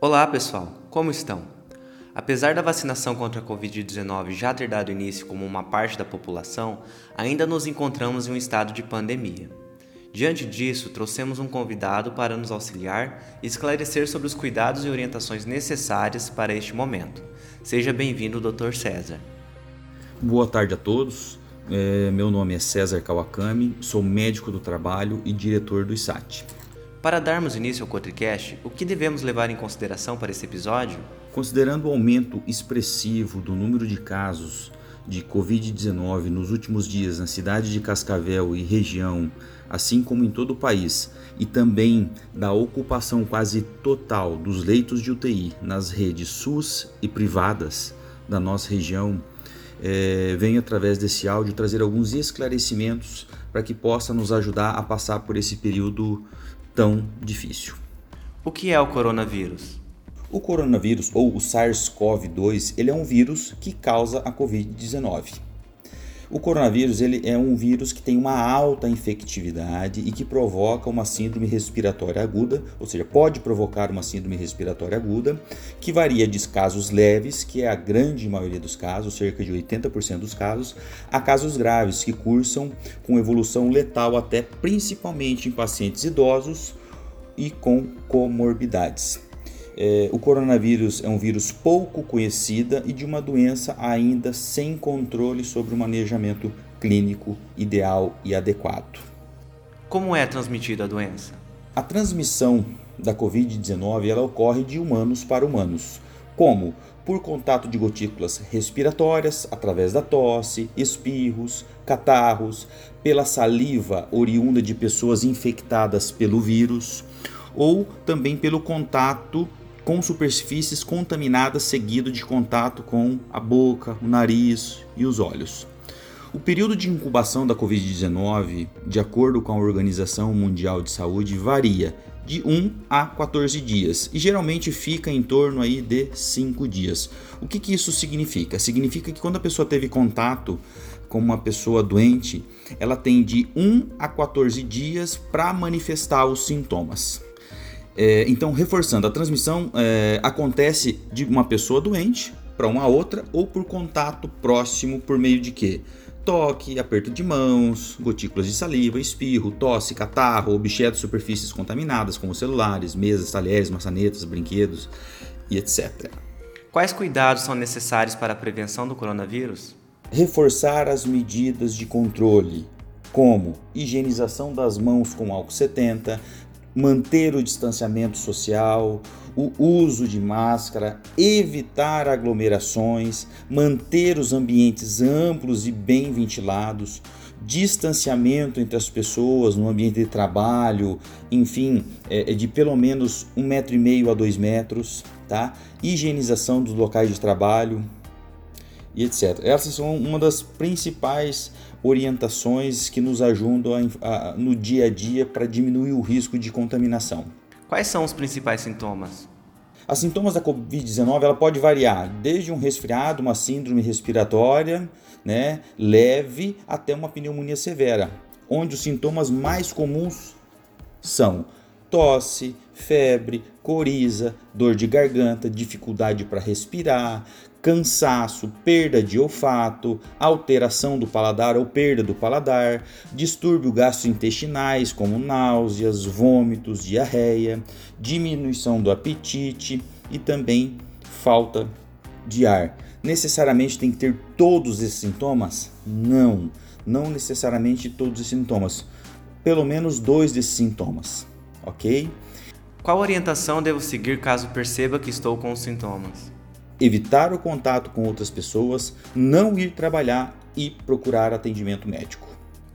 Olá pessoal, como estão? Apesar da vacinação contra a Covid-19 já ter dado início como uma parte da população, ainda nos encontramos em um estado de pandemia. Diante disso, trouxemos um convidado para nos auxiliar e esclarecer sobre os cuidados e orientações necessárias para este momento. Seja bem-vindo, Dr. César. Boa tarde a todos. É, meu nome é César Kawakami, sou médico do trabalho e diretor do ISAT. Para darmos início ao Cotricast, o que devemos levar em consideração para esse episódio? Considerando o aumento expressivo do número de casos de Covid-19 nos últimos dias na cidade de Cascavel e região, assim como em todo o país, e também da ocupação quase total dos leitos de UTI nas redes SUS e privadas da nossa região, é, venho através desse áudio trazer alguns esclarecimentos para que possa nos ajudar a passar por esse período tão difícil. O que é o coronavírus? O coronavírus ou o SARS-CoV-2, ele é um vírus que causa a COVID-19. O coronavírus ele é um vírus que tem uma alta infectividade e que provoca uma síndrome respiratória aguda, ou seja, pode provocar uma síndrome respiratória aguda, que varia de casos leves, que é a grande maioria dos casos, cerca de 80% dos casos, a casos graves que cursam com evolução letal até principalmente em pacientes idosos e com comorbidades. É, o coronavírus é um vírus pouco conhecida e de uma doença ainda sem controle sobre o manejamento clínico ideal e adequado. Como é transmitida a doença? A transmissão da Covid-19 ela ocorre de humanos para humanos. Como? Por contato de gotículas respiratórias, através da tosse, espirros, catarros, pela saliva oriunda de pessoas infectadas pelo vírus, ou também pelo contato com superfícies contaminadas seguido de contato com a boca, o nariz e os olhos. O período de incubação da Covid-19, de acordo com a Organização Mundial de Saúde, varia de 1 a 14 dias e geralmente fica em torno aí de 5 dias. O que, que isso significa? Significa que quando a pessoa teve contato com uma pessoa doente, ela tem de 1 a 14 dias para manifestar os sintomas. É, então, reforçando, a transmissão é, acontece de uma pessoa doente para uma outra ou por contato próximo por meio de quê? Toque, aperto de mãos, gotículas de saliva, espirro, tosse, catarro, objetos superfícies contaminadas como celulares, mesas, talheres, maçanetas, brinquedos e etc. Quais cuidados são necessários para a prevenção do coronavírus? Reforçar as medidas de controle, como higienização das mãos com álcool 70, manter o distanciamento social, o uso de máscara, evitar aglomerações, manter os ambientes amplos e bem ventilados, distanciamento entre as pessoas no ambiente de trabalho, enfim, é, é de pelo menos um metro e meio a dois metros, tá? Higienização dos locais de trabalho, e etc. Essas são uma das principais orientações que nos ajudam a, a, no dia a dia para diminuir o risco de contaminação. Quais são os principais sintomas? As sintomas da Covid-19 ela pode variar desde um resfriado, uma síndrome respiratória, né, leve, até uma pneumonia severa, onde os sintomas mais comuns são tosse, febre, coriza, dor de garganta, dificuldade para respirar, cansaço, perda de olfato, alteração do paladar ou perda do paladar, distúrbio gastrointestinais como náuseas, vômitos, diarreia, diminuição do apetite e também falta de ar. Necessariamente tem que ter todos esses sintomas? Não, não necessariamente todos esses sintomas. Pelo menos dois desses sintomas, ok? Qual orientação devo seguir caso perceba que estou com os sintomas? Evitar o contato com outras pessoas, não ir trabalhar e procurar atendimento médico.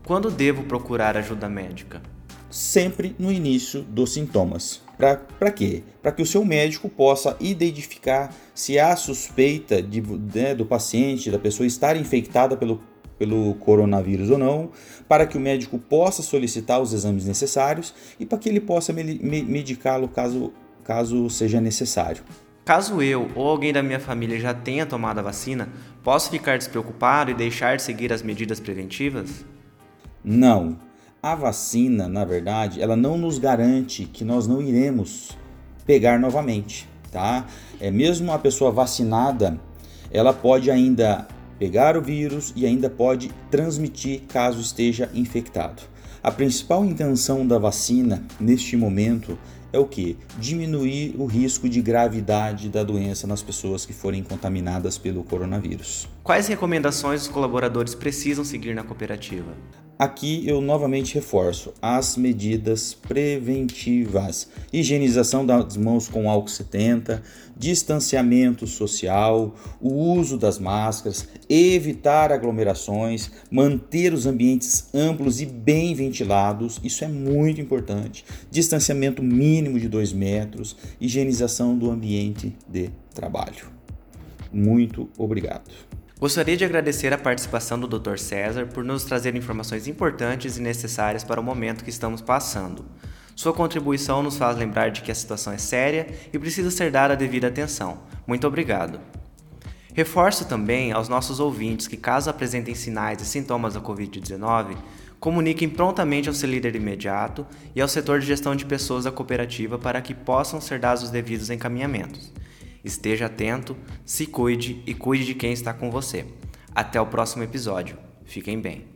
Quando devo procurar ajuda médica? Sempre no início dos sintomas. Para quê? Para que o seu médico possa identificar se há suspeita de, né, do paciente, da pessoa estar infectada pelo, pelo coronavírus ou não, para que o médico possa solicitar os exames necessários e para que ele possa medicá-lo caso, caso seja necessário. Caso eu ou alguém da minha família já tenha tomado a vacina, posso ficar despreocupado e deixar de seguir as medidas preventivas? Não. A vacina, na verdade, ela não nos garante que nós não iremos pegar novamente. tá? É mesmo a pessoa vacinada, ela pode ainda pegar o vírus e ainda pode transmitir caso esteja infectado. A principal intenção da vacina neste momento é o que? Diminuir o risco de gravidade da doença nas pessoas que forem contaminadas pelo coronavírus. Quais recomendações os colaboradores precisam seguir na cooperativa? Aqui eu novamente reforço as medidas preventivas: higienização das mãos com álcool 70, distanciamento social, o uso das máscaras, evitar aglomerações, manter os ambientes amplos e bem ventilados, isso é muito importante. Distanciamento mínimo de 2 metros, higienização do ambiente de trabalho. Muito obrigado. Gostaria de agradecer a participação do Dr. César por nos trazer informações importantes e necessárias para o momento que estamos passando. Sua contribuição nos faz lembrar de que a situação é séria e precisa ser dada a devida atenção. Muito obrigado. Reforço também aos nossos ouvintes que, caso apresentem sinais e sintomas da Covid-19, comuniquem prontamente ao seu líder imediato e ao setor de gestão de pessoas da cooperativa para que possam ser dados os devidos encaminhamentos. Esteja atento, se cuide e cuide de quem está com você. Até o próximo episódio. Fiquem bem.